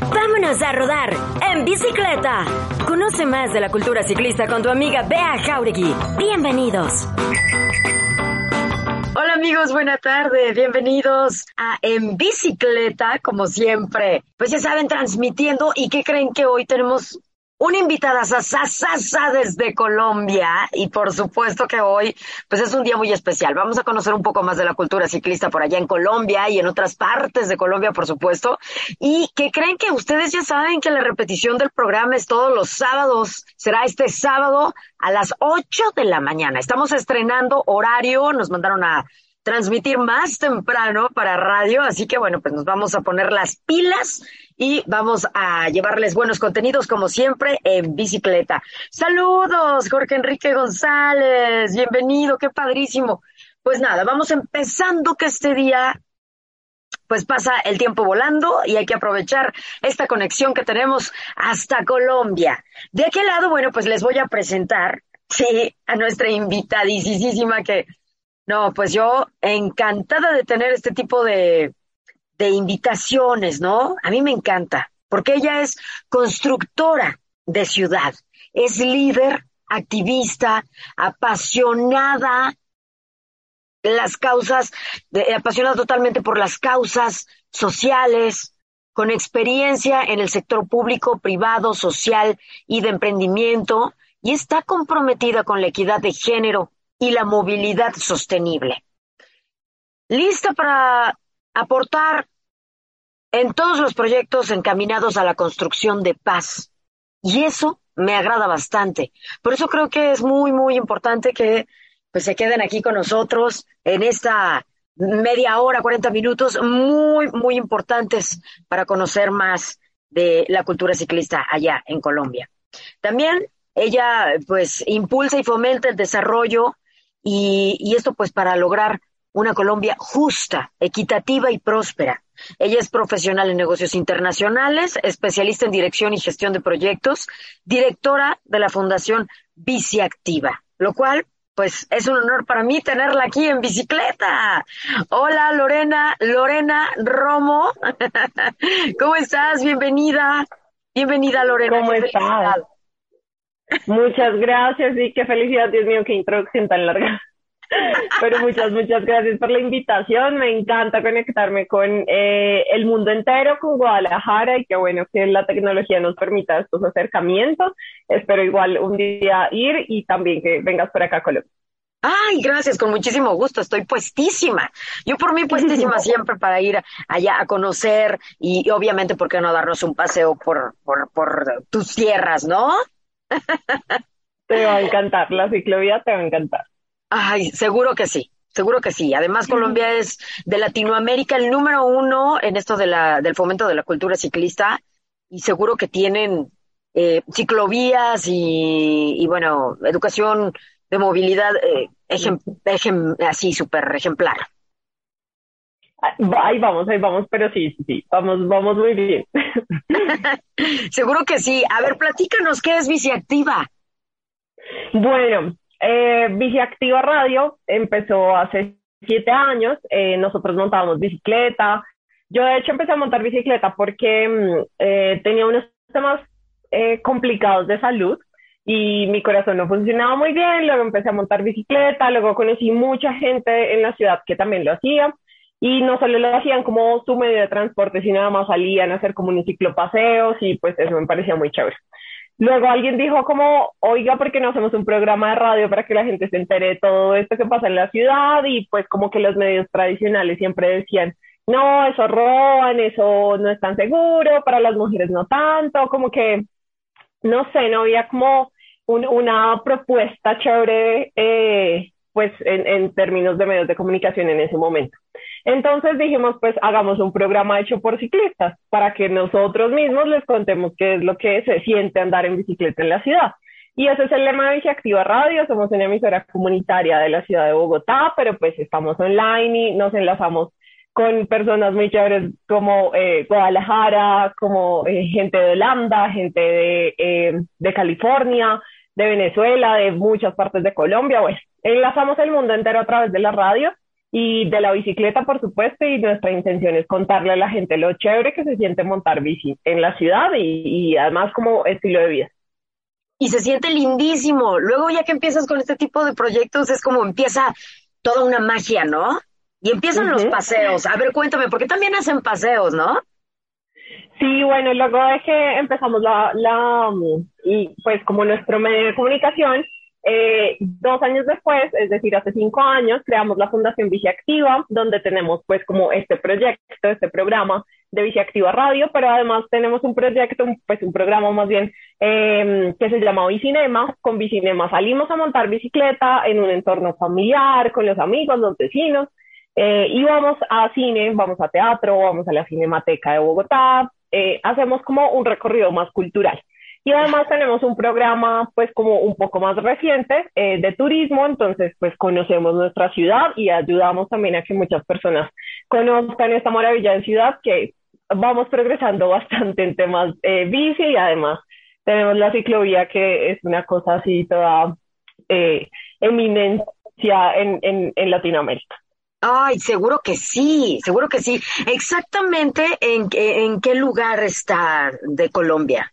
Vámonos a rodar en bicicleta. Conoce más de la cultura ciclista con tu amiga Bea Jauregui. Bienvenidos. Hola amigos, buena tarde. Bienvenidos a En Bicicleta, como siempre. Pues ya saben, transmitiendo. ¿Y qué creen que hoy tenemos una invitada sasasasa desde Colombia y por supuesto que hoy pues es un día muy especial. Vamos a conocer un poco más de la cultura ciclista por allá en Colombia y en otras partes de Colombia, por supuesto. Y que creen que ustedes ya saben que la repetición del programa es todos los sábados. Será este sábado a las 8 de la mañana. Estamos estrenando horario, nos mandaron a transmitir más temprano para radio, así que bueno, pues nos vamos a poner las pilas y vamos a llevarles buenos contenidos como siempre en bicicleta. Saludos, Jorge Enrique González, bienvenido, qué padrísimo. Pues nada, vamos empezando que este día pues pasa el tiempo volando y hay que aprovechar esta conexión que tenemos hasta Colombia. De aquel lado, bueno, pues les voy a presentar, sí, a nuestra invitadísima que no, pues yo encantada de tener este tipo de, de invitaciones, ¿no? A mí me encanta, porque ella es constructora de ciudad, es líder, activista, apasionada las causas, apasionada totalmente por las causas sociales, con experiencia en el sector público, privado, social y de emprendimiento, y está comprometida con la equidad de género y la movilidad sostenible. Lista para aportar en todos los proyectos encaminados a la construcción de paz. Y eso me agrada bastante. Por eso creo que es muy, muy importante que pues, se queden aquí con nosotros en esta media hora, 40 minutos, muy, muy importantes para conocer más de la cultura ciclista allá en Colombia. También ella pues impulsa y fomenta el desarrollo y, esto pues para lograr una Colombia justa, equitativa y próspera. Ella es profesional en negocios internacionales, especialista en dirección y gestión de proyectos, directora de la Fundación Biciactiva, lo cual, pues, es un honor para mí tenerla aquí en bicicleta. Hola, Lorena, Lorena Romo. ¿Cómo estás? Bienvenida. Bienvenida, Lorena. ¿Cómo estás? Muchas gracias y qué felicidad, Dios mío, qué introducción tan larga. Pero muchas, muchas gracias por la invitación. Me encanta conectarme con eh, el mundo entero, con Guadalajara y qué bueno que la tecnología nos permita estos acercamientos. Espero igual un día ir y también que vengas por acá a Colombia. Ay, gracias, con muchísimo gusto, estoy puestísima. Yo por mí puestísima siempre para ir allá a conocer y, obviamente, ¿por qué no darnos un paseo por, por, por tus tierras, no? Te va a encantar, la ciclovía te va a encantar. Ay, seguro que sí, seguro que sí. Además, Colombia es de Latinoamérica el número uno en esto de la, del fomento de la cultura ciclista y seguro que tienen eh, ciclovías y, bueno, educación de movilidad eh, así súper ejemplar. Ahí vamos, ahí vamos, pero sí, sí, sí, vamos, vamos muy bien. Seguro que sí. A ver, platícanos, ¿qué es Biciactiva? Bueno, eh, Biciactiva Radio empezó hace siete años. Eh, nosotros montábamos bicicleta. Yo, de hecho, empecé a montar bicicleta porque mm, eh, tenía unos temas eh, complicados de salud y mi corazón no funcionaba muy bien. Luego empecé a montar bicicleta. Luego conocí mucha gente en la ciudad que también lo hacía y no solo lo hacían como su medio de transporte, sino además salían a hacer como un ciclopaseos y pues eso me parecía muy chévere. Luego alguien dijo como, oiga, ¿por qué no hacemos un programa de radio para que la gente se entere de todo esto que pasa en la ciudad? Y pues como que los medios tradicionales siempre decían, no, eso roban, eso no es tan seguro, para las mujeres no tanto, como que, no sé, no había como una propuesta chévere, eh, pues en, en términos de medios de comunicación en ese momento. Entonces dijimos, pues hagamos un programa hecho por ciclistas para que nosotros mismos les contemos qué es lo que se siente andar en bicicleta en la ciudad. Y ese es el lema de Biciactiva Radio, somos una emisora comunitaria de la ciudad de Bogotá, pero pues estamos online y nos enlazamos con personas muy chéveres como eh, Guadalajara, como eh, gente de Holanda, gente de, eh, de California, de Venezuela, de muchas partes de Colombia. Bueno, enlazamos el mundo entero a través de la radio y de la bicicleta, por supuesto, y nuestra intención es contarle a la gente lo chévere que se siente montar bici en la ciudad y, y además como estilo de vida. Y se siente lindísimo. Luego ya que empiezas con este tipo de proyectos es como empieza toda una magia, ¿no? Y empiezan los paseos. A ver, cuéntame, porque también hacen paseos, ¿no? Sí, bueno, luego es que empezamos la, la, y pues como nuestro medio de comunicación, eh, dos años después, es decir, hace cinco años, creamos la Fundación Activa, donde tenemos pues como este proyecto, este programa de Activa Radio, pero además tenemos un proyecto, pues un programa más bien, eh, que se llama Bicinema. Con Bicinema salimos a montar bicicleta en un entorno familiar, con los amigos, los vecinos, eh, y vamos a cine, vamos a teatro, vamos a la Cinemateca de Bogotá, eh, hacemos como un recorrido más cultural. Y además tenemos un programa pues como un poco más reciente eh, de turismo, entonces pues conocemos nuestra ciudad y ayudamos también a que muchas personas conozcan esta maravilla de ciudad que vamos progresando bastante en temas eh, bici y además tenemos la ciclovía que es una cosa así toda eminencia en, en, en Latinoamérica. Ay, seguro que sí, seguro que sí. Exactamente en, en qué lugar está de Colombia.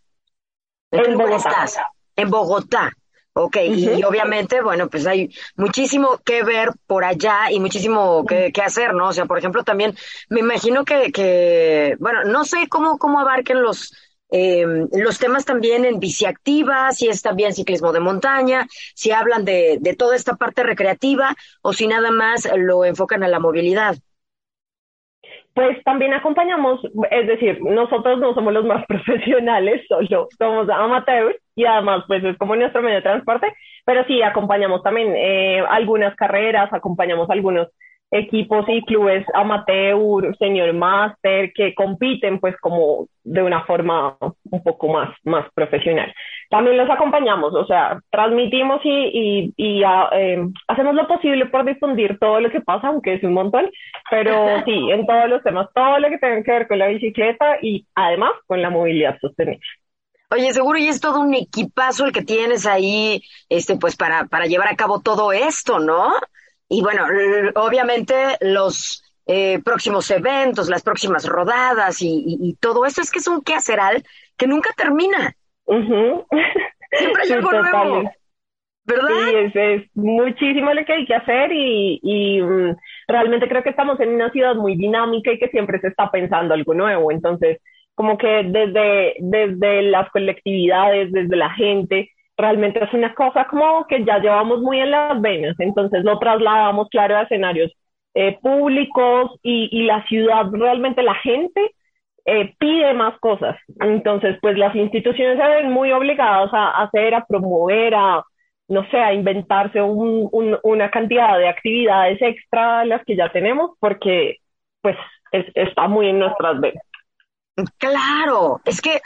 ¿En, Bogotá. estás? En Bogotá. Ok, y obviamente, bueno, pues hay muchísimo que ver por allá y muchísimo que, que, hacer, ¿no? O sea, por ejemplo, también me imagino que, que bueno, no sé cómo, cómo abarquen los, eh, los temas también en biciactiva, si es también ciclismo de montaña, si hablan de, de toda esta parte recreativa o si nada más lo enfocan a la movilidad. Pues también acompañamos, es decir, nosotros no somos los más profesionales, solo somos amateurs y además pues es como nuestro medio de transporte, pero sí acompañamos también eh, algunas carreras, acompañamos algunos equipos y clubes amateur, señor máster, que compiten pues como de una forma un poco más, más profesional. También los acompañamos, o sea, transmitimos y, y, ah, em, hacemos lo posible por difundir todo lo que pasa, aunque es un montón, pero sí, en todos los temas, todo lo que tenga que ver con la bicicleta y además con la movilidad sostenible. Oye, seguro y es todo un equipazo el que tienes ahí, este, pues para, para llevar a cabo todo esto, ¿no? Y bueno, obviamente los eh, próximos eventos, las próximas rodadas y, todo eso es que es un quehaceral que nunca termina. Siempre hay algo nuevo. ¿Verdad? Sí, es, es, muchísimo lo que hay que hacer y, y mm, realmente creo que estamos en una ciudad muy dinámica y que siempre se está pensando algo nuevo. Entonces, como que desde, desde las colectividades, desde la gente, realmente es una cosa como que ya llevamos muy en las venas, entonces lo trasladamos, claro, a escenarios eh, públicos y, y, la ciudad, realmente la gente eh, pide más cosas. Entonces, pues las instituciones se ven muy obligadas a, hacer, a promover, a, no sé, a inventarse un, un, una cantidad de actividades extra a las que ya tenemos, porque pues está muy en nuestras venas. Claro, es que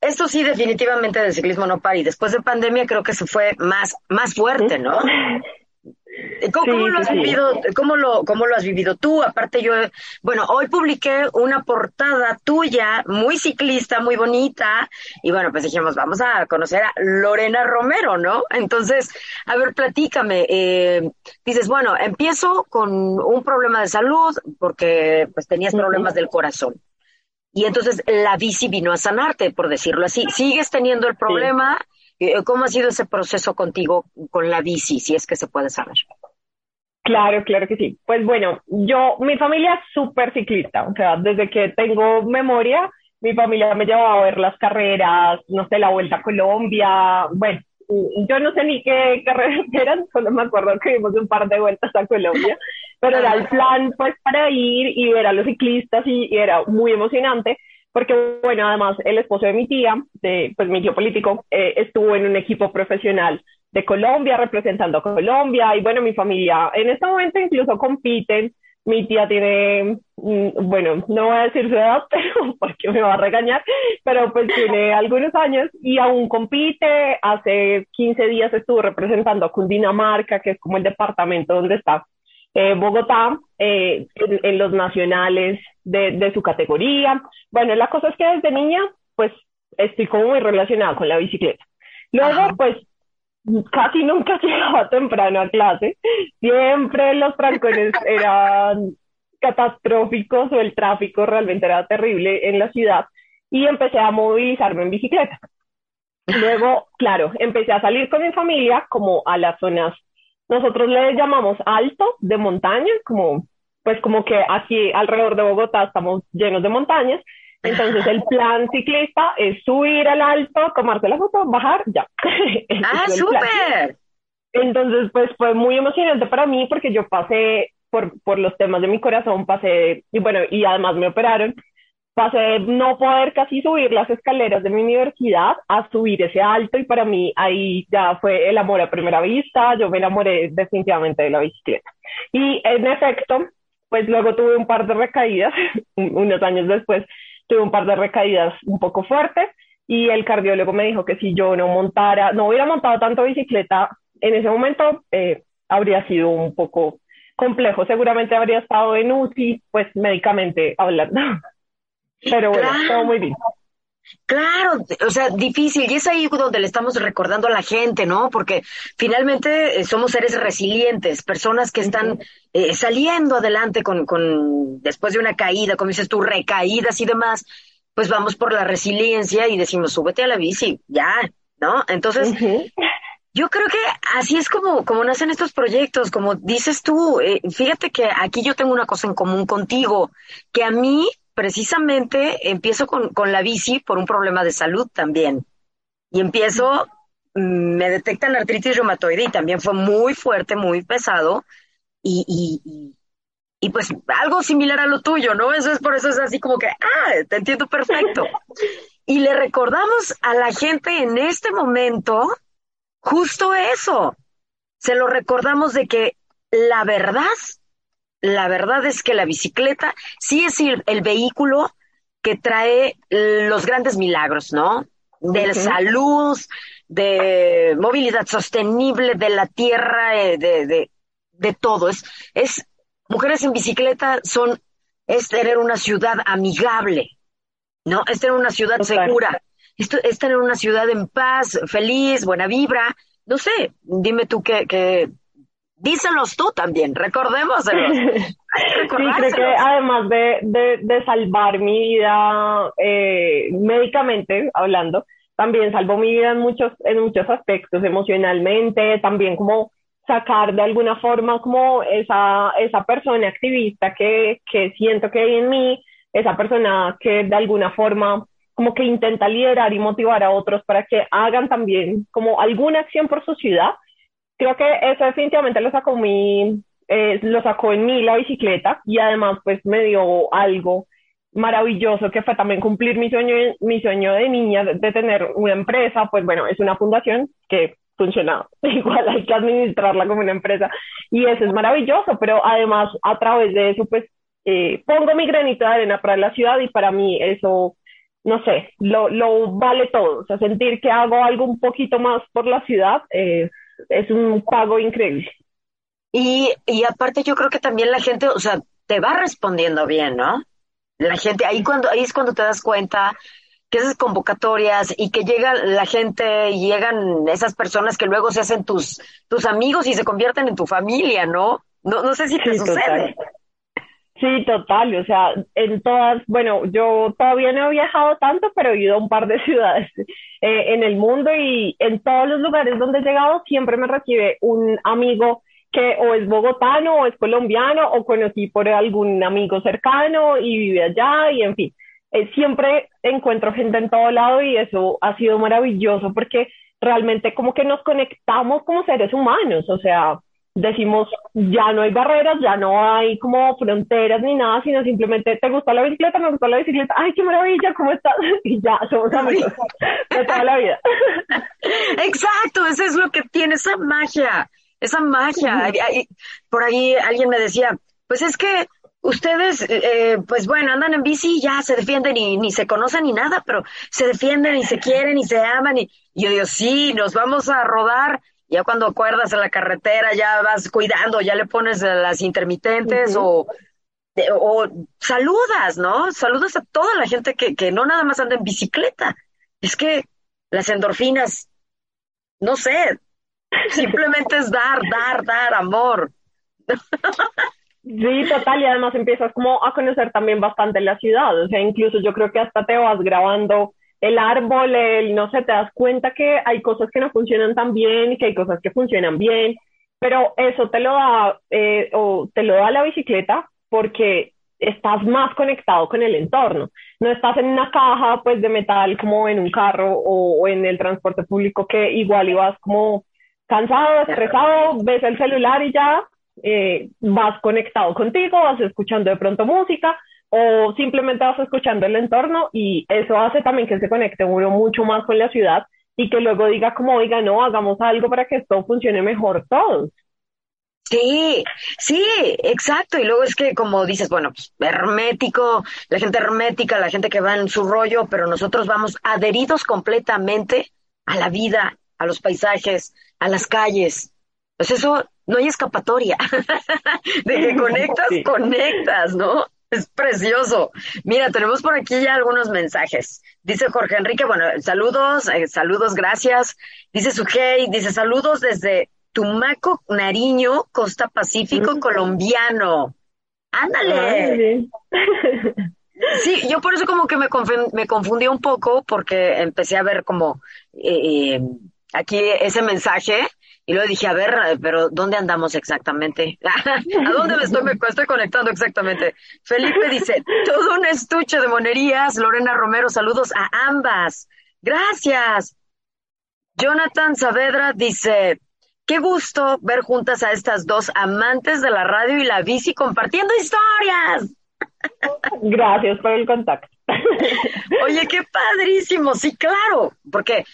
esto sí, definitivamente del ciclismo no para. Y después de pandemia creo que se fue más, más fuerte, ¿no? ¿Cómo, lo has vivido? ¿cómo lo, ¿Cómo lo has vivido tú? Aparte yo, bueno, hoy publiqué una portada tuya, muy ciclista, muy bonita, y bueno, pues dijimos, vamos a conocer a Lorena Romero, ¿no? Entonces, a ver, platícame. Eh, dices, bueno, empiezo con un problema de salud porque pues tenías problemas del corazón. Y entonces la bici vino a sanarte, por decirlo así. ¿Sigues teniendo el problema? ¿Cómo ha sido ese proceso contigo con la bici, si es que se puede saber? Claro, claro que sí. Pues bueno, yo, mi familia es súper ciclista, o sea, desde que tengo memoria, mi familia me llevaba a ver las carreras, no sé, la Vuelta a Colombia, bueno, yo no sé ni qué carreras eran, solo me acuerdo que dimos un par de vueltas a Colombia, pero era el plan pues para ir y ver a los ciclistas y, era muy emocionante porque bueno, además el esposo de mi tía, de, pues mi tío político, eh, estuvo en un equipo profesional de Colombia representando a Colombia y bueno, mi familia en este momento incluso compiten mi tía tiene, mm, bueno, no voy a decir su edad, pero porque me va a regañar, pero pues tiene algunos años y aún compite. Hace 15 días estuvo representando a Cundinamarca, que es como el departamento donde está eh, Bogotá, eh, en, los nacionales de, de su categoría. Bueno, la cosa es que desde niña, pues estoy como muy relacionada con la bicicleta. Luego, pues casi nunca llegaba temprano a clase. Siempre los trancones eran catastróficos o el tráfico realmente era terrible en la ciudad y empecé a movilizarme en bicicleta. Luego, claro, empecé a salir con mi familia como a las zonas, nosotros le llamamos alto de montaña, como pues como que aquí alrededor de Bogotá estamos llenos de montañas entonces el plan ciclista es subir al alto, tomarse la foto, bajar, ya. ah, súper. Entonces, pues fue muy emocionante para mí porque yo pasé por, por los temas de mi corazón, pasé, y bueno, y además me operaron, pasé de no poder casi subir las escaleras de mi universidad a subir ese alto y para mí ahí ya fue el amor a primera vista, yo me enamoré definitivamente de la bicicleta. Y en efecto, pues luego tuve un par de recaídas unos años después tuve un par de recaídas un poco fuertes y el cardiólogo me dijo que si yo no montara, no hubiera montado tanto bicicleta en ese momento, eh, habría sido un poco complejo. Seguramente habría estado en UCI, pues médicamente hablando. Pero bueno, todo muy bien. Claro, o sea, difícil. Y es ahí donde le estamos recordando a la gente, ¿no? Porque finalmente eh, somos seres resilientes, personas que están eh, saliendo adelante con, con, después de una caída, como dices tú, recaídas y demás, pues vamos por la resiliencia y decimos, súbete a la bici, ya, ¿no? Entonces, yo creo que así es como, como nacen estos proyectos, como dices tú, eh, fíjate que aquí yo tengo una cosa en común contigo, que a mí precisamente empiezo con, con la bici por un problema de salud también. Y empiezo, mm, me detectan artritis reumatoide y también fue muy fuerte, muy pesado. Y, y, y, pues algo similar a lo tuyo, ¿no? Eso es por eso es así como que, ah, te entiendo perfecto. Y le recordamos a la gente en este momento justo eso. Se lo recordamos de que la verdad la verdad es que la bicicleta sí es el, vehículo que trae los grandes milagros, ¿no? De salud, de movilidad sostenible, de la tierra, eh, de, de, de todo. Es, es, mujeres en bicicleta son, es tener una ciudad amigable, ¿no? Es tener una ciudad segura. Es tener una ciudad en paz, feliz, buena vibra. No sé, dime tú qué, qué, díselos tú también, recordémoselos. sí, creo que además de, de, de salvar mi vida eh, médicamente hablando, también salvó mi vida en muchos, en muchos aspectos, emocionalmente, también como sacar de alguna forma como esa, esa persona activista que, que siento que hay en mí, esa persona que de alguna forma como que intenta liderar y motivar a otros para que hagan también como alguna acción por su ciudad creo que eso definitivamente lo sacó mi, eh, lo sacó en mí la bicicleta y además pues me dio algo maravilloso que fue también cumplir mi sueño, mi sueño de niña de, tener una empresa, pues bueno, es una fundación que funciona igual, hay que administrarla como una empresa y eso es maravilloso, pero además a través de eso pues eh, pongo mi granito de arena para la ciudad y para mí eso no sé, lo, lo vale todo, o sea, sentir que hago algo un poquito más por la ciudad, eh, es un pago increíble. Y, y aparte yo creo que también la gente, o sea, te va respondiendo bien, ¿no? La gente, ahí cuando, ahí es cuando te das cuenta que esas convocatorias y que llega la gente y llegan esas personas que luego se hacen tus, tus amigos y se convierten en tu familia, ¿no? No, no sé si te sucede. Sí, total, o sea, en todas, bueno, yo todavía no he viajado tanto, pero he ido a un par de ciudades eh, en el mundo y en todos los lugares donde he llegado siempre me recibe un amigo que o es bogotano o es colombiano o conocí por algún amigo cercano y vive allá y en fin, eh, siempre encuentro gente en todo lado y eso ha sido maravilloso porque realmente como que nos conectamos como seres humanos, o sea, decimos, ya no hay barreras, ya no hay como fronteras ni nada, sino simplemente, ¿te gustó la bicicleta? ¿Me gustó la bicicleta? ¡Ay, qué maravilla! ¿Cómo estás? Y ya, somos amigos de toda la vida. Exacto, eso es lo que tiene esa magia, esa magia. Por ahí alguien me decía, pues es que ustedes, eh, pues bueno, andan en bici y ya se defienden y ni se conocen ni nada, pero se defienden y se quieren y se aman. Y, yo digo, sí, nos vamos a rodar. Ya cuando acuerdas en la carretera, ya vas cuidando, ya le pones las intermitentes o, o saludas, ¿no? Saludas a toda la gente que, que no nada más anda en bicicleta. Es que las endorfinas, no sé, simplemente es dar, dar, dar amor. Sí, total, y además empiezas como a conocer también bastante la ciudad, o sea, incluso yo creo que hasta te vas grabando el árbol, el, no sé, te das cuenta que hay cosas que no funcionan tan bien y que hay cosas que funcionan bien, pero eso te lo da, eh, o te lo da la bicicleta porque estás más conectado con el entorno, no estás en una caja pues de metal como en un carro o, o en el transporte público que igual ibas como cansado, estresado, ves el celular y ya eh, vas conectado contigo, vas escuchando de pronto música o simplemente vas escuchando el entorno y eso hace también que se conecte uno mucho más con la ciudad y que luego diga como, oiga, no, hagamos algo para que esto funcione mejor todos. Sí, sí, exacto. Y luego es que, como dices, bueno, pues hermético, la gente hermética, la gente que va en su rollo, pero nosotros vamos adheridos completamente a la vida, a los paisajes, a las calles. Pues eso no hay escapatoria. de que conectas, conectas, ¿no? Es precioso. Mira, tenemos por aquí ya algunos mensajes. Dice Jorge Enrique, bueno, saludos, eh, saludos, gracias. Dice Sujei, dice saludos desde Tumaco, Nariño, Costa Pacífico, colombiano. Ándale. Sí, yo por eso como que me, me confundí un poco porque empecé a ver como eh, eh aquí ese mensaje y luego dije, a ver, pero ¿dónde andamos exactamente? ¿A dónde me estoy, me estoy conectando exactamente? Felipe dice, todo un estuche de monerías. Lorena Romero, saludos a ambas. Gracias. Jonathan Saavedra dice, qué gusto ver juntas a estas dos amantes de la radio y la bici compartiendo historias. Gracias por el contacto. Oye, qué padrísimo, sí, claro, porque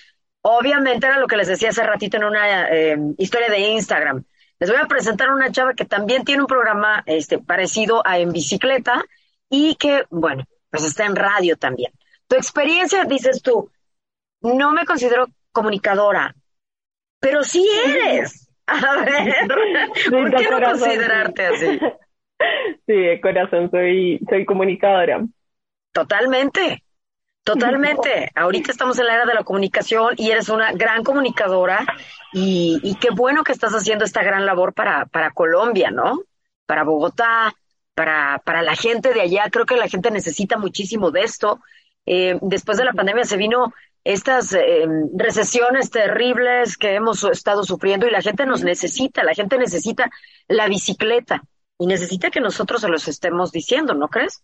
Obviamente era lo que les decía hace ratito en una eh, historia de Instagram. Les voy a presentar una chava que también tiene un programa este, parecido a En Bicicleta y que, bueno, pues está en radio también. Tu experiencia, dices tú, no me considero comunicadora, pero sí eres. A ver, ¿por qué no considerarte así? Sí, de corazón soy, soy comunicadora. Totalmente. Totalmente. Ahorita estamos en la era de la comunicación y eres una gran comunicadora y, qué bueno que estás haciendo esta gran labor para, para Colombia, ¿no? Para Bogotá, para, para la gente de allá. Creo que la gente necesita muchísimo de esto. Eh, después de la pandemia se vino estas eh, recesiones terribles que hemos estado sufriendo y la gente nos necesita, la gente necesita la bicicleta y necesita que nosotros se los estemos diciendo, ¿no crees?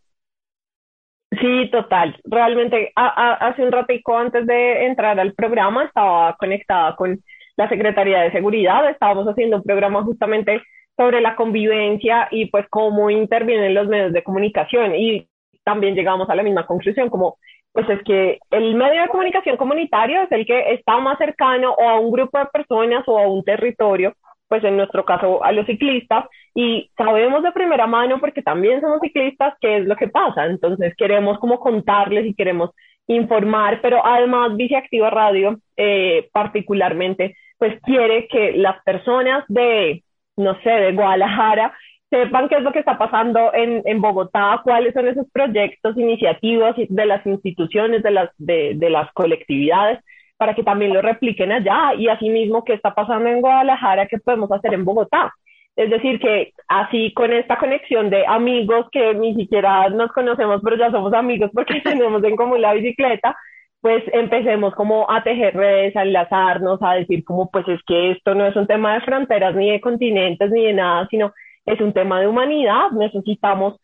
Sí, total. Realmente hace un ratico antes de entrar al programa estaba conectada con la Secretaría de Seguridad. Estábamos haciendo un programa justamente sobre la convivencia y pues cómo intervienen los medios de comunicación y también llegamos a la misma conclusión como pues es que el medio de comunicación comunitario es el que está más cercano o a un grupo de personas o a un territorio pues en nuestro caso a los ciclistas, y sabemos de primera mano, porque también somos ciclistas, qué es lo que pasa. Entonces queremos como contarles y queremos informar, pero además Viceactiva Radio eh, particularmente, pues quiere que las personas de, no sé, de Guadalajara, sepan qué es lo que está pasando en, en Bogotá, cuáles son esos proyectos, iniciativas de las instituciones, de las, de, de las colectividades, para que también lo repliquen allá y asimismo qué está pasando en Guadalajara, qué podemos hacer en Bogotá. Es decir, que así con esta conexión de amigos que ni siquiera nos conocemos, pero ya somos amigos porque tenemos en común la bicicleta, pues empecemos como a tejer redes, a enlazarnos, a decir como pues es que esto no es un tema de fronteras ni de continentes ni de nada, sino es un tema de humanidad. Necesitamos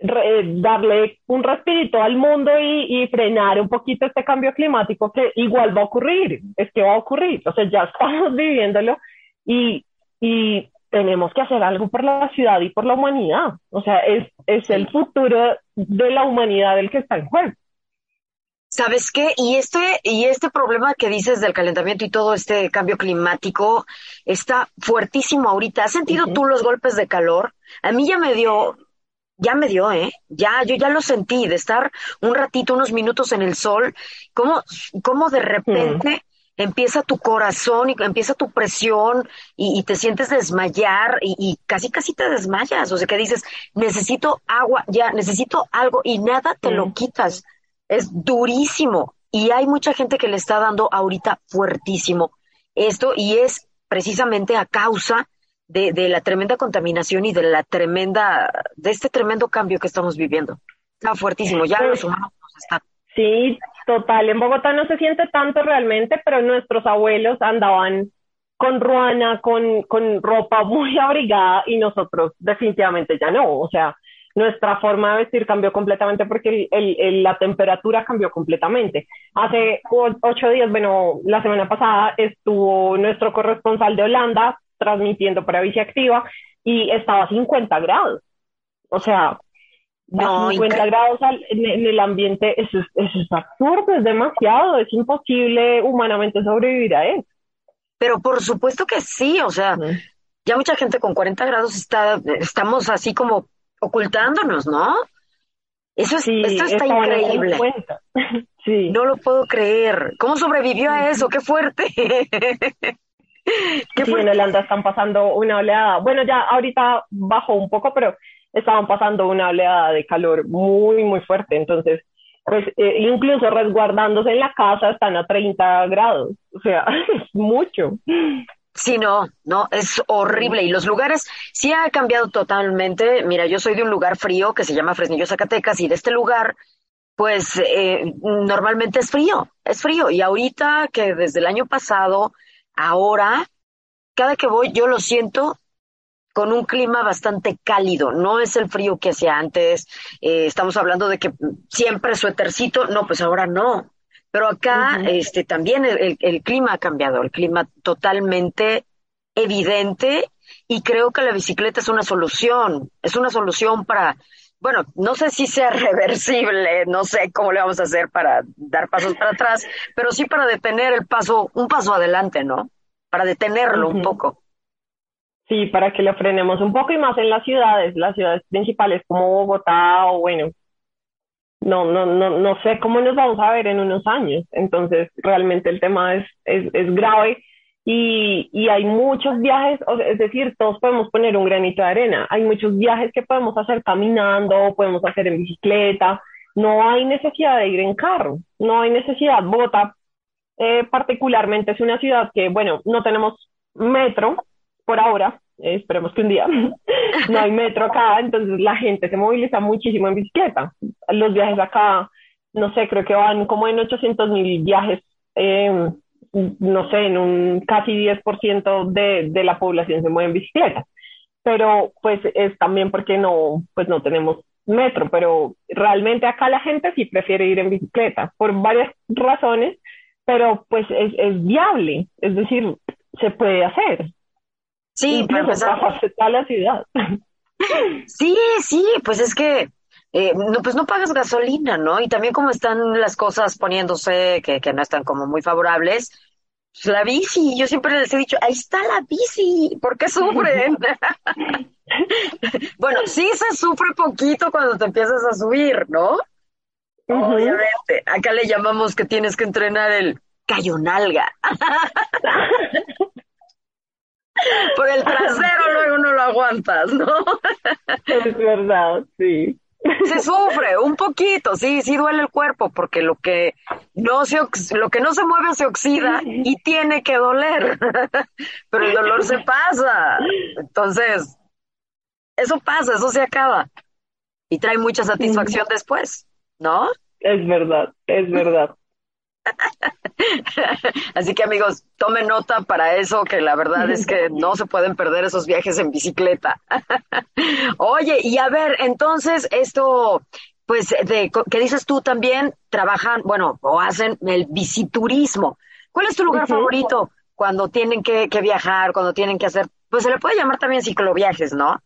darle un respirito al mundo y, frenar un poquito este cambio climático que igual va a ocurrir, es que va a ocurrir, o sea, ya estamos viviéndolo y, y tenemos que hacer algo por la ciudad y por la humanidad, o sea, es, es el futuro de la humanidad el que está en juego. ¿Sabes qué? Y este, y este problema que dices del calentamiento y todo este cambio climático está fuertísimo ahorita. ¿Has sentido tú los golpes de calor? A mí ya me dio ya me dio, ¿eh? Ya, yo ya lo sentí, de estar un ratito, unos minutos en el sol, como, como de repente empieza tu corazón y empieza tu presión y, te sientes desmayar y, y, casi, casi te desmayas. O sea, que dices, necesito agua, ya, necesito algo y nada te lo quitas. Es durísimo. Y hay mucha gente que le está dando ahorita fuertísimo esto y es precisamente a causa de, de, la tremenda contaminación y de la tremenda, de este tremendo cambio que estamos viviendo. Está fuertísimo, ya los humanos nos están. Sí, total. En Bogotá no se siente tanto realmente, pero nuestros abuelos andaban con ruana, con, con ropa muy abrigada y nosotros definitivamente ya no. O sea, nuestra forma de vestir cambió completamente porque el, el, la temperatura cambió completamente. Hace ocho días, bueno, la semana pasada estuvo nuestro corresponsal de Holanda transmitiendo para Bici Activa y estaba a 50 grados. O sea, a 50 grados en, el ambiente, eso es, eso es absurdo, es demasiado, es imposible humanamente sobrevivir a eso. Pero por supuesto que sí, o sea, ya mucha gente con 40 grados está, estamos así como ocultándonos, ¿no? Eso sí, esto está increíble. Sí. No lo puedo creer. ¿Cómo sobrevivió a eso? ¡Qué fuerte! ¿Qué sí, en Holanda están pasando una oleada. Bueno, ya ahorita bajó un poco, pero estaban pasando una oleada de calor muy, muy fuerte. Entonces, pues eh, incluso resguardándose en la casa están a 30 grados. O sea, es mucho. Sí, no, no, es horrible. Y los lugares sí ha cambiado totalmente. Mira, yo soy de un lugar frío que se llama Fresnillo, Zacatecas, y de este lugar, pues eh, normalmente es frío, es frío. Y ahorita que desde el año pasado, ahora, cada que voy yo lo siento con un clima bastante cálido. No es el frío que hacía antes. Eh, estamos hablando de que siempre suétercito. No, pues ahora no. Pero acá este, también el, el, clima ha cambiado, el clima totalmente evidente y creo que la bicicleta es una solución, es una solución para, bueno, no sé si sea reversible, no sé cómo le vamos a hacer para dar pasos para atrás, pero sí para detener el paso, un paso adelante, ¿no? Para detenerlo un poco. Sí, para que lo frenemos un poco y más en las ciudades, las ciudades principales como Bogotá o bueno, no, no, no, no sé cómo nos vamos a ver en unos años. Entonces, realmente el tema es, es, es grave y, y, hay muchos viajes, es decir, todos podemos poner un granito de arena. Hay muchos viajes que podemos hacer caminando, podemos hacer en bicicleta. No hay necesidad de ir en carro, no hay necesidad. Bogotá, eh, particularmente, es una ciudad que, bueno, no tenemos metro por ahora, esperemos que un día, no hay metro acá, entonces la gente se moviliza muchísimo en bicicleta. Los viajes acá, no sé, creo que van como en 800 mil viajes, eh, no sé, en un casi 10% de, de la población se mueve en bicicleta. Pero pues es también porque no, pues no tenemos metro, pero realmente acá la gente sí prefiere ir en bicicleta por varias razones, pero pues es, es viable, es decir, se puede hacer. Sí, para empezar. la ciudad. Sí, sí, pues es que eh, no, pues no pagas gasolina, ¿no? Y también como están las cosas poniéndose que, que no están como muy favorables, pues la bici, yo siempre les he dicho, ahí está la bici, ¿por qué sufren? bueno, sí se sufre poquito cuando te empiezas a subir, ¿no? Obviamente, acá le llamamos que tienes que entrenar el cayonalga. Por el trasero luego no lo aguantas, ¿no? Es verdad, sí. Se sufre un poquito, sí, sí duele el cuerpo porque lo que no se lo que no se mueve se oxida y tiene que doler. Pero el dolor se pasa. Entonces, eso pasa, eso se acaba y trae mucha satisfacción después, ¿no? Es verdad, es verdad. Así que amigos, tomen nota para eso, que la verdad es que no se pueden perder esos viajes en bicicleta. Oye, y a ver, entonces esto, pues, de, ¿qué dices tú también? Trabajan, bueno, o hacen el biciturismo. ¿Cuál es tu lugar favorito cuando tienen que, que viajar, cuando tienen que hacer, pues se le puede llamar también cicloviajes, ¿no?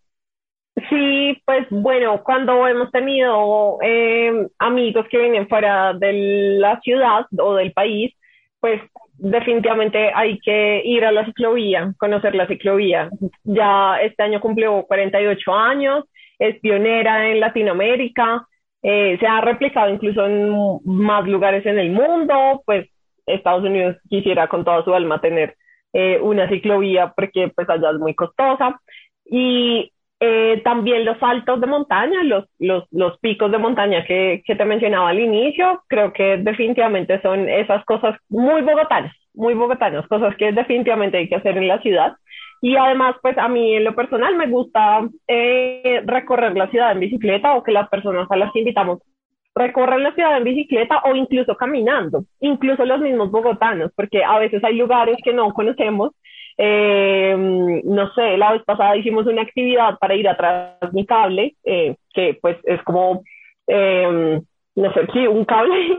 Sí, pues bueno, cuando hemos tenido eh, amigos que vienen fuera de la ciudad o del país, pues definitivamente hay que ir a la ciclovía, conocer la ciclovía. Ya este año cumplió 48 años, es pionera en Latinoamérica, eh, se ha replicado incluso en más lugares en el mundo, pues Estados Unidos quisiera con toda su alma tener eh, una ciclovía porque pues allá es muy costosa. Y eh, también los saltos de montaña, los, los, los picos de montaña que, que, te mencionaba al inicio, creo que definitivamente son esas cosas muy bogotanas, muy bogotanas, cosas que definitivamente hay que hacer en la ciudad. Y además, pues a mí en lo personal me gusta eh, recorrer la ciudad en bicicleta o que las personas a las que invitamos recorren la ciudad en bicicleta o incluso caminando, incluso los mismos bogotanos, porque a veces hay lugares que no conocemos. Eh, no sé, la vez pasada hicimos una actividad para ir atrás de mi cable, eh, que pues es como, eh, no sé, sí, un cable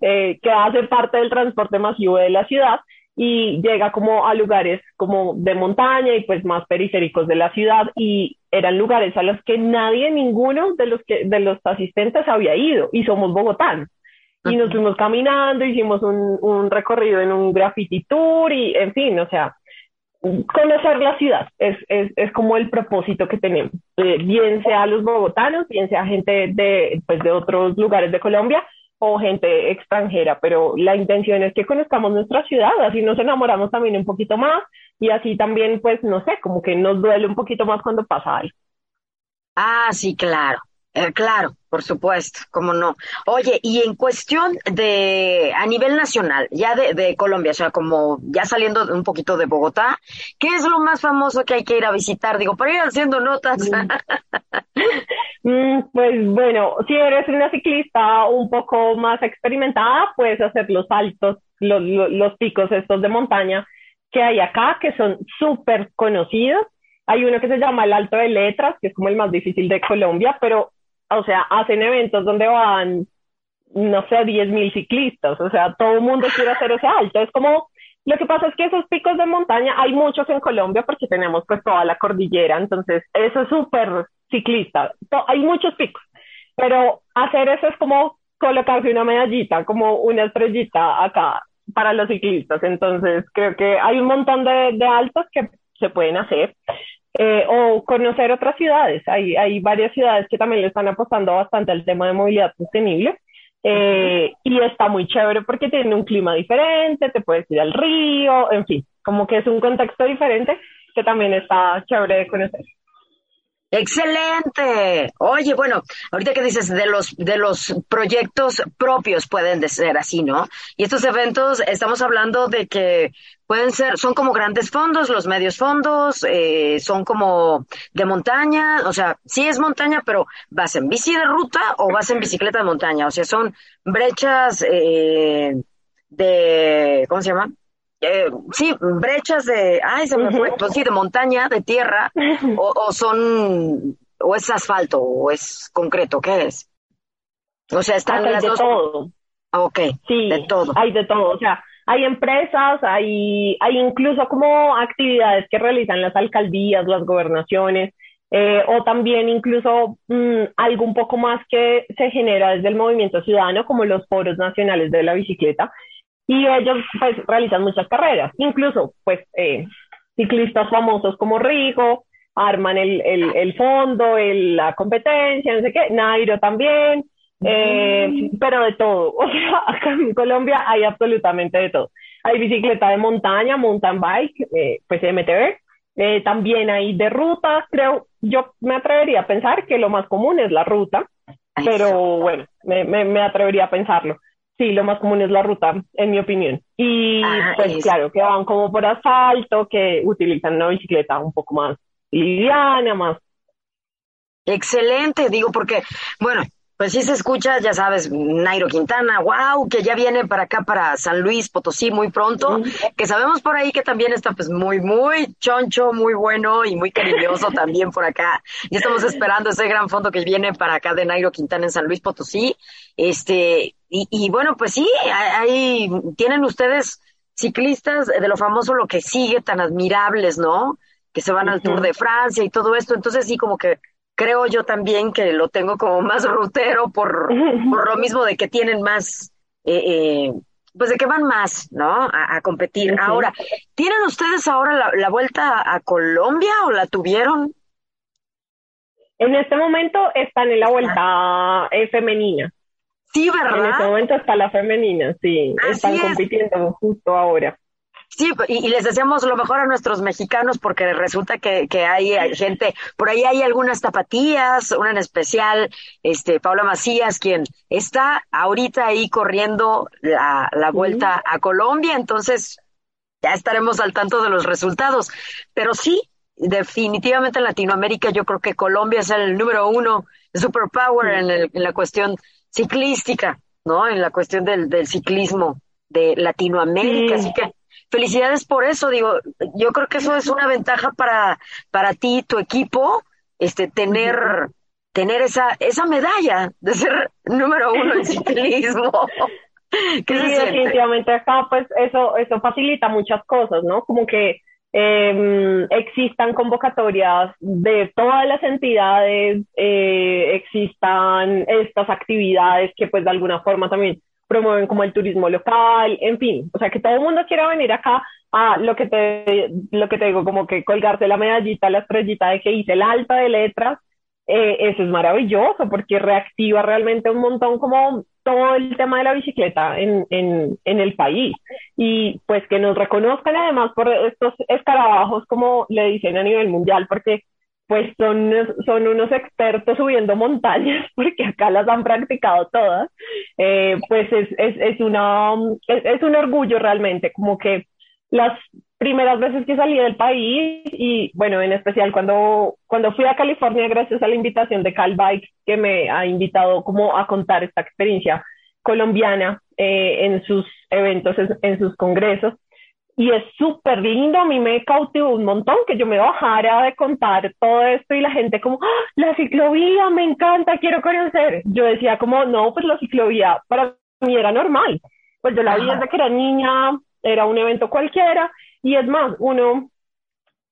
que hace parte del transporte masivo de la ciudad y llega como a lugares como de montaña y pues más periféricos de la ciudad y eran lugares a los que nadie, ninguno de los que de los asistentes había ido y somos bogotanos. Y nos fuimos caminando, hicimos un, un recorrido en un graffiti tour y en fin, o sea, conocer la ciudad es, es, es como el propósito que tenemos, eh, bien sea los bogotanos, bien sea gente de, pues, de otros lugares de Colombia, o gente extranjera, pero la intención es que conozcamos nuestra ciudad, así nos enamoramos también un poquito más y así también, pues, no sé, como que nos duele un poquito más cuando pasa algo. Ah, sí, claro. Eh, claro, por supuesto, cómo no. Oye, y en cuestión de, a nivel nacional, ya de, de, Colombia, o sea, como ya saliendo un poquito de Bogotá, ¿qué es lo más famoso que hay que ir a visitar? Digo, para ir haciendo notas. Mm, pues bueno, si eres una ciclista un poco más experimentada, puedes hacer los saltos, los, los, los picos estos de montaña que hay acá, que son súper conocidos. Hay uno que se llama el Alto de Letras, que es como el más difícil de Colombia, pero o sea, hacen eventos donde van, no sé, 10.000 ciclistas, o sea, todo el mundo quiere hacer ese alto. Es como, lo que pasa es que esos picos de montaña hay muchos en Colombia porque tenemos pues toda la cordillera, entonces eso es súper ciclista, hay muchos picos, pero hacer eso es como colocarse una medallita, como una estrellita acá para los ciclistas, entonces creo que hay un montón de, de altos que se pueden hacer. Eh, o conocer otras ciudades. Hay, hay varias ciudades que también le están apostando bastante al tema de movilidad sostenible. Eh, y está muy chévere porque tiene un clima diferente, te puedes ir al río, en fin, como que es un contexto diferente que también está chévere de conocer. Excelente. Oye, bueno, ahorita que dices de los de los proyectos propios pueden ser así, ¿no? Y estos eventos estamos hablando de que pueden ser, son como grandes fondos, los medios fondos, eh, son como de montaña, o sea, sí es montaña, pero vas en bici de ruta o vas en bicicleta de montaña, o sea, son brechas eh, de, ¿cómo se llama? Eh, sí, brechas de, ay, se me fue, pues sí, de montaña, de tierra, o, son, o es asfalto, o es concreto, ¿qué es? O sea, están las de todo. Ah, ok, sí, de todo. Hay de todo, o sea, hay empresas, hay, hay incluso como actividades que realizan las alcaldías, las gobernaciones, eh, o también incluso mm, algo un poco más que se genera desde el movimiento ciudadano, como los foros nacionales de la bicicleta, y ellos pues realizan muchas carreras, incluso pues eh, ciclistas famosos como Rigo arman el, el, el fondo, el, la competencia, no sé qué, Nairo también, eh, pero de todo, o sea, acá en Colombia hay absolutamente de todo. Hay bicicleta de montaña, mountain bike, eh, pues MTB, eh, también hay de ruta, creo, yo me atrevería a pensar que lo más común es la ruta, pero bueno, me, me, me atrevería a pensarlo sí, lo más común es la ruta, en mi opinión. Y ah, pues claro, que van como por asfalto, que utilizan una bicicleta un poco más liviana, más. Excelente, digo, porque, bueno, pues sí se escucha, ya sabes, Nairo Quintana, wow, que ya viene para acá, para San Luis Potosí muy pronto, que sabemos por ahí que también está pues muy, muy choncho, muy bueno y muy cariñoso también por acá. Y estamos esperando ese gran fondo que viene para acá de Nairo Quintana en San Luis Potosí. Este, y, y bueno, pues sí, ahí tienen ustedes ciclistas de lo famoso, lo que sigue, tan admirables, ¿no? Que se van al Tour de Francia y todo esto. Entonces sí, como que creo yo también que lo tengo como más rutero por, por lo mismo de que tienen más, eh, eh, pues de que van más, ¿no? A, competir. Ahora, ¿tienen ustedes ahora la, vuelta a Colombia o la tuvieron? En este momento están en la vuelta eh, femenina. Sí, ¿verdad? En este momento está la femenina, sí. están compitiendo justo ahora. Sí, y, les deseamos lo mejor a nuestros mexicanos porque resulta que, que hay, gente, por ahí hay algunas tapatías, una en especial, este, Paula Macías, quien está ahorita ahí corriendo la, la vuelta a Colombia, entonces ya estaremos al tanto de los resultados. Pero sí, definitivamente en Latinoamérica yo creo que Colombia es el número uno, superpower en, el, en la cuestión ciclística, ¿no? En la cuestión del, del ciclismo de Latinoamérica. Así que felicidades por eso, digo, yo creo que eso es una ventaja para, para ti, tu equipo, este, tener, tener esa, esa medalla de ser número uno en ciclismo. sí, definitivamente acá, pues eso, eso facilita muchas cosas, ¿no? Como que eh, existan convocatorias de todas las entidades, eh, existan estas actividades que pues de alguna forma también promueven como el turismo local, en fin, o sea, que todo el mundo quiera venir acá a lo que te, lo que te digo, como que colgarse la medallita, la estrellita de que hice el alta de letras, eh, eso es maravilloso porque reactiva realmente un montón como todo el tema de la bicicleta en, en, en el país. Y pues que nos reconozcan además por estos escarabajos como le dicen a nivel mundial porque pues son, son unos expertos subiendo montañas, porque acá las han practicado todas, eh, pues es, es, es, una, es, un orgullo realmente, como que las primeras veces que salí del país y bueno, en especial cuando, cuando fui a California gracias a la invitación de Cal Bike que me ha invitado como a contar esta experiencia colombiana eh, en sus eventos, en sus congresos, y es súper lindo, a mí me cautivó un montón que yo me bajara de contar todo esto y la gente como, ¡Ah, la ciclovía, me encanta, quiero conocer. Yo decía como, no, pues la ciclovía para mí era normal. Pues yo la vi desde que era niña, era un evento cualquiera y es más, uno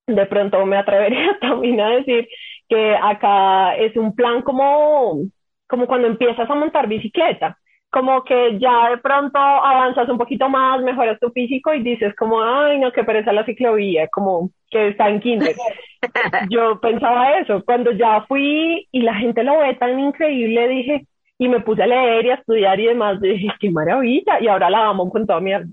de pronto me atrevería también a decir que acá es un plan como, como cuando empiezas a montar bicicleta como que ya de pronto avanzas un poquito más, mejoras tu físico y dices como, ay, no, que pereza la ciclovía, como que está en kinder. Yo pensaba eso, cuando ya fui y la gente lo ve tan increíble, dije, y me puse a leer y a estudiar y demás, dije, qué maravilla, y ahora la amo con toda mi alma.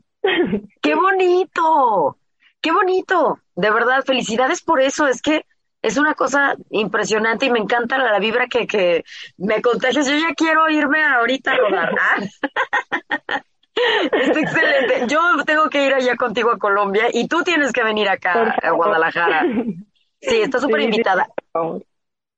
¡Qué bonito! ¡Qué bonito! De verdad, felicidades por eso, es que es una cosa impresionante y me encanta la, vibra que, que me contagias. Yo ya quiero irme ahorita a rodar. Está excelente. Yo tengo que ir allá contigo a Colombia y tú tienes que venir acá a Guadalajara. Sí, está súper invitada.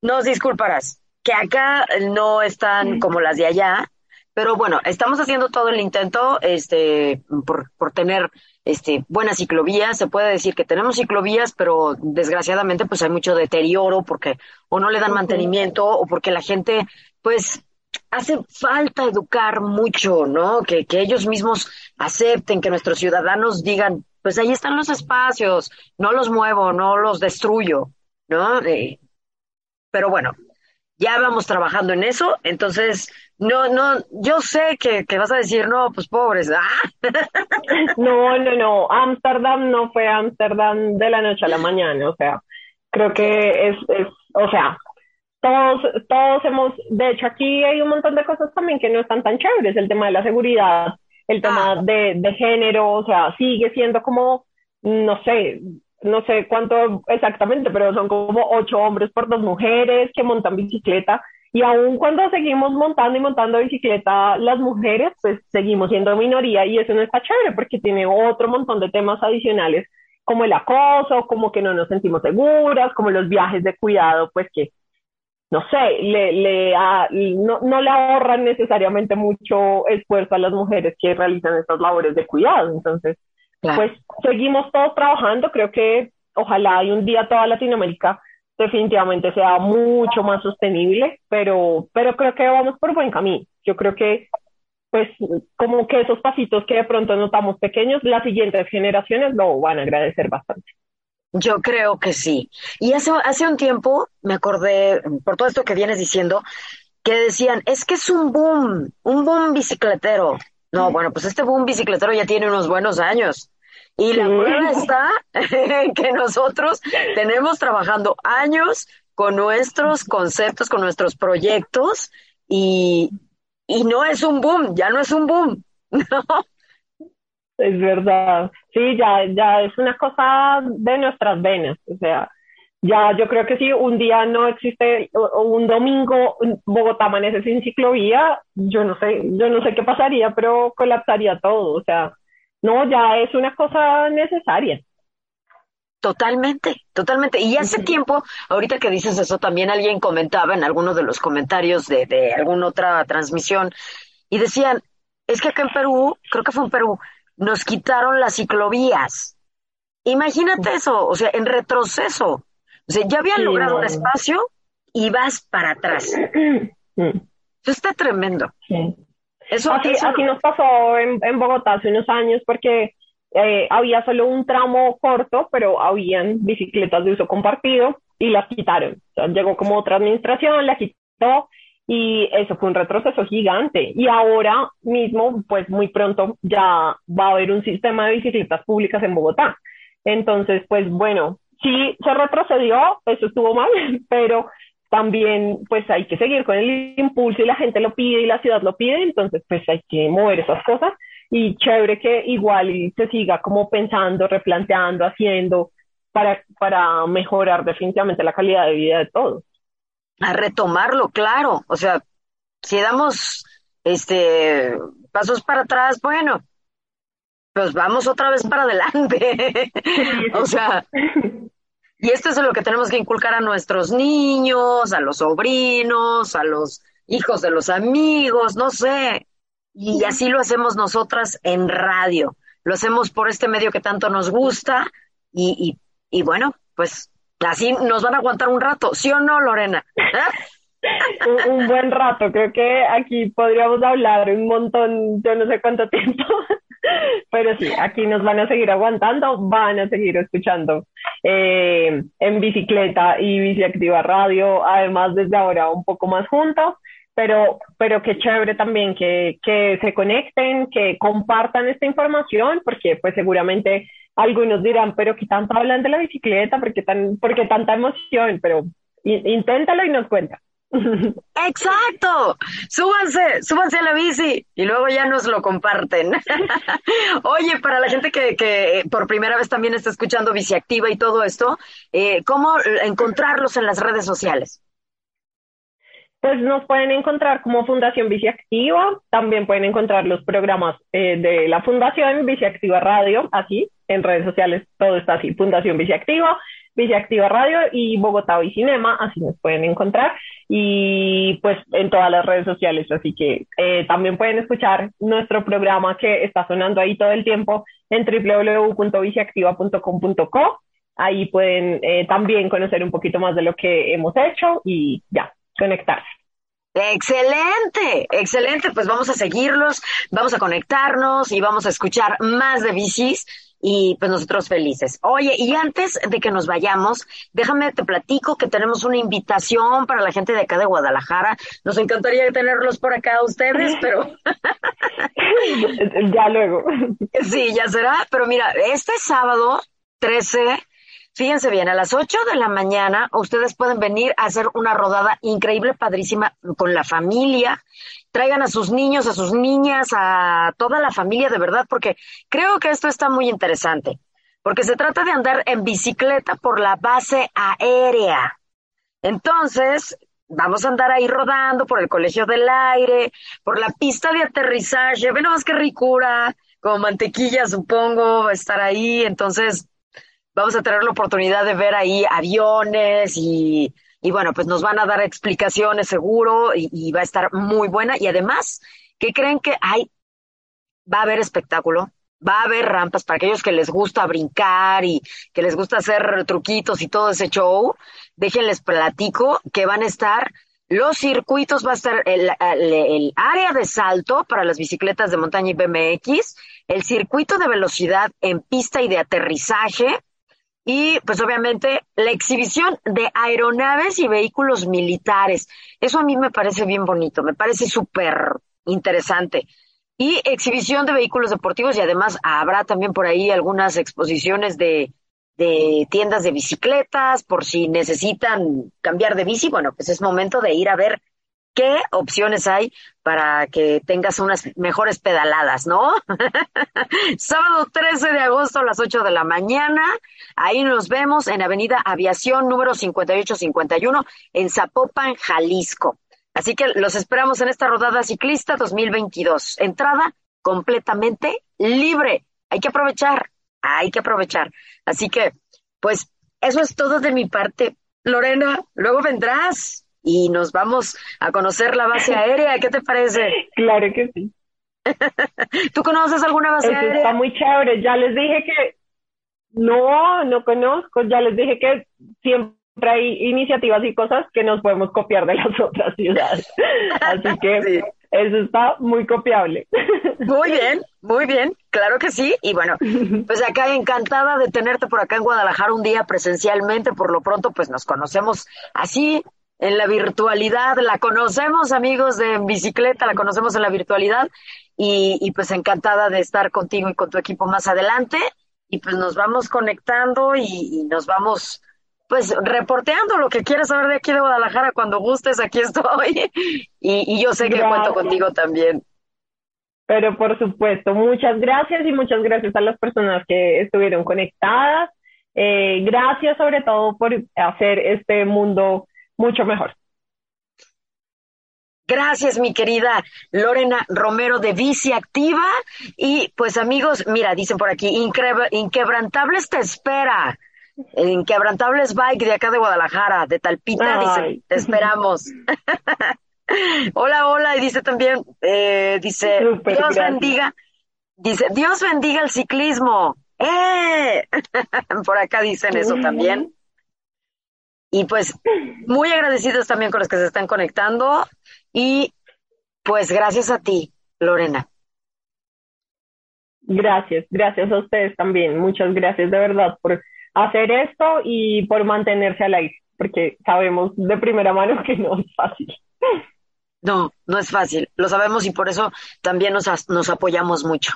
Nos disculparás que acá no están como las de allá, pero bueno, estamos haciendo todo el intento este, por, por tener este, buenas ciclovías. Se puede decir que tenemos ciclovías, pero desgraciadamente pues hay mucho deterioro porque o no le dan mantenimiento o porque la gente pues hace falta educar mucho, ¿no? Que, que ellos mismos acepten, que nuestros ciudadanos digan, pues ahí están los espacios, no los muevo, no los destruyo, ¿no? Eh, pero bueno, ya vamos trabajando en eso, entonces no, no, yo sé que, que vas a decir, no, pues pobres. ¡ah! No, no, no, Ámsterdam no fue Ámsterdam de la noche a la mañana, o sea, creo que es, es, o sea, todos, todos hemos, de hecho aquí hay un montón de cosas también que no están tan chéveres, el tema de la seguridad, el tema ah. de, de género, o sea, sigue siendo como, no sé, no sé cuánto exactamente, pero son como ocho hombres por dos mujeres que montan bicicleta y aún cuando seguimos montando y montando bicicleta las mujeres, pues seguimos siendo minoría y eso no está chévere porque tiene otro montón de temas adicionales como el acoso, como que no nos sentimos seguras, como los viajes de cuidado, pues que, no sé, le, le no, no, le ahorran necesariamente mucho esfuerzo a las mujeres que realizan estas labores de cuidado. Entonces, pues seguimos todos trabajando, creo que ojalá hay un día toda Latinoamérica definitivamente sea mucho más sostenible, pero, pero creo que vamos por buen camino. Yo creo que, pues, como que esos pasitos que de pronto notamos pequeños, las siguientes generaciones lo van a agradecer bastante. Yo creo que sí. Y hace, hace un tiempo me acordé, por todo esto que vienes diciendo, que decían, es que es un boom, un boom bicicletero. No, bueno, pues este boom bicicletero ya tiene unos buenos años. Y la prueba está que nosotros tenemos trabajando años con nuestros conceptos, con nuestros proyectos y, y no es un boom, ya no es un boom, ¿no? Es verdad. Sí, ya, ya es una cosa de nuestras venas. O sea, ya yo creo que si un día no existe, o, un domingo Bogotá amanece sin ciclovía, yo no sé, yo no sé qué pasaría, pero colapsaría todo. O sea, no, ya es una cosa necesaria. Totalmente, totalmente. Y hace tiempo, ahorita que dices eso, también alguien comentaba en alguno de los comentarios de, de alguna otra transmisión y decían, es que acá en Perú, creo que fue en Perú, nos quitaron las ciclovías. Imagínate eso, o sea, en retroceso. O sea, ya habían logrado un espacio y vas para atrás. Eso está tremendo. Eso, así, nos pasó en, en, Bogotá hace unos años porque eh, había solo un tramo corto, pero habían bicicletas de uso compartido y las quitaron. llegó como otra administración, la quitó y eso fue un retroceso gigante. Y ahora mismo, pues muy pronto ya va a haber un sistema de bicicletas públicas en Bogotá. Entonces, pues bueno, sí se retrocedió, eso estuvo mal, pero también pues hay que seguir con el impulso y la gente lo pide y la ciudad lo pide, entonces pues hay que mover esas cosas y chévere que igual se siga como pensando, replanteando, haciendo para, para mejorar definitivamente la calidad de vida de todos a retomarlo, claro. O sea, si damos este pasos para atrás, bueno, pues vamos otra vez para adelante. o sea, y esto es lo que tenemos que inculcar a nuestros niños, a los sobrinos, a los hijos de los amigos, no sé. Y así lo hacemos nosotras en radio. Lo hacemos por este medio que tanto nos gusta y, y, y bueno, pues Así nos van a aguantar un rato, ¿sí o no, Lorena? un, buen rato, creo que aquí podríamos hablar un montón, yo no sé cuánto tiempo, pero sí, aquí nos van a seguir aguantando, van a seguir escuchando eh, en bicicleta y biciactiva radio, además desde ahora un poco más juntos, pero, pero qué chévere también que, que se conecten, que compartan esta información, porque pues seguramente algunos dirán, pero ¿qué tanto hablan de la bicicleta? ¿Por qué, tan, por tanta emoción? Pero inténtalo y nos cuenta. Exacto, súbanse, súbanse a la bici y luego ya nos lo comparten. Oye, para la gente que, que, por primera vez también está escuchando Bici Activa y todo esto, eh, ¿cómo encontrarlos en las redes sociales? Pues nos pueden encontrar como Fundación Biciactiva, también pueden encontrar los programas eh, de la Fundación Biciactiva Radio, así, en redes sociales todo está así, Fundación Biciactiva, Biciactiva Radio y Bogotá Bicinema, así nos pueden encontrar, y pues en todas las redes sociales, así que eh, también pueden escuchar nuestro programa que está sonando ahí todo el tiempo en www.biciactiva.com.co, ahí pueden eh, también conocer un poquito más de lo que hemos hecho y ya, conectarse. Excelente, excelente. Pues vamos a seguirlos, vamos a conectarnos y vamos a escuchar más de bicis y pues nosotros felices. Oye, y antes de que nos vayamos, déjame te platico que tenemos una invitación para la gente de acá de Guadalajara. Nos encantaría tenerlos por acá ustedes, pero ya luego. Sí, ya será, pero mira, este sábado 13 Fíjense bien, a las 8 de la mañana ustedes pueden venir a hacer una rodada increíble, padrísima, con la familia. Traigan a sus niños, a sus niñas, a toda la familia de verdad, porque creo que esto está muy interesante. Porque se trata de andar en bicicleta por la base aérea. Entonces, vamos a andar ahí rodando por el Colegio del Aire, por la pista de aterrizaje. Ven más que ricura, como mantequilla, supongo, estar ahí. Entonces, vamos a tener la oportunidad de ver ahí aviones y, y bueno, pues nos van a dar explicaciones seguro y, va a estar muy buena. Y además, ¿qué creen que hay? Va a haber espectáculo, va a haber rampas para aquellos que les gusta brincar y que les gusta hacer truquitos y todo ese show. Déjenles platico que van a estar los circuitos, va a estar el, el, área de salto para las bicicletas de montaña y BMX, el circuito de velocidad en pista y de aterrizaje, y pues obviamente la exhibición de aeronaves y vehículos militares. Eso a mí me parece bien bonito, me parece súper interesante. Y exhibición de vehículos deportivos y además habrá también por ahí algunas exposiciones de, de tiendas de bicicletas, por si necesitan cambiar de bici, bueno, pues es momento de ir a ver qué opciones hay para que tengas unas mejores pedaladas, ¿no? Sábado 13 de agosto a las 8 de la mañana. Ahí nos vemos en Avenida Aviación número 5851 en Zapopan, Jalisco. Así que los esperamos en esta rodada ciclista 2022. Entrada completamente libre. Hay que aprovechar, hay que aprovechar. Así que, pues, eso es todo de mi parte. Lorena, luego vendrás y nos vamos a conocer la base aérea. ¿Qué te parece? Claro que sí. ¿Tú conoces alguna base aérea? Está muy chévere. Ya les dije que no, no conozco. Ya les dije que siempre hay iniciativas y cosas que nos podemos copiar de las otras ciudades. Así que eso está muy copiable. Muy bien, muy bien, claro que sí. Y bueno, pues acá encantada de tenerte por acá en Guadalajara un día presencialmente. Por lo pronto, pues nos conocemos así en la virtualidad, la conocemos amigos de bicicleta, la conocemos en la virtualidad. Y, y, pues encantada de estar contigo y con tu equipo más adelante. Y pues nos vamos conectando y, nos vamos pues reporteando lo que quieras saber de aquí de Guadalajara cuando gustes, aquí estoy. Y, y yo sé que cuento contigo también. Pero por supuesto, muchas gracias y muchas gracias a las personas que estuvieron conectadas. Eh, gracias sobre todo por hacer este mundo mucho mejor. Gracias, mi querida Lorena Romero de Bici Activa. Y pues amigos, mira, dicen por aquí, Inquebrantables te espera. Inquebrantables Bike de acá de Guadalajara, de Talpita, dice, te esperamos. hola, hola, y dice también, eh, dice, Dios bendiga, dice, Dios bendiga el ciclismo. ¡Eh! por acá dicen eso también. Y pues muy agradecidos también con los que se están conectando y pues gracias a ti, Lorena. Gracias, gracias a ustedes también. Muchas gracias de verdad por hacer esto y por mantenerse al aire, porque sabemos de primera mano que no es fácil. No, no es fácil, lo sabemos y por eso también nos, nos apoyamos mucho.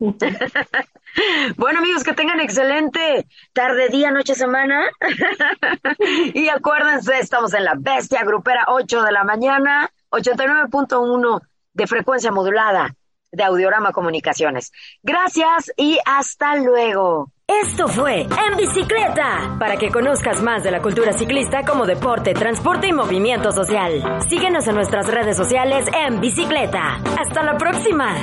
bueno amigos, que tengan excelente tarde, día, noche, semana. y acuérdense, estamos en la bestia grupera 8 de la mañana, 89.1 de frecuencia modulada de Audiorama Comunicaciones. Gracias y hasta luego. Esto fue En Bicicleta, para que conozcas más de la cultura ciclista como deporte, transporte y movimiento social. Síguenos en nuestras redes sociales en Bicicleta. Hasta la próxima.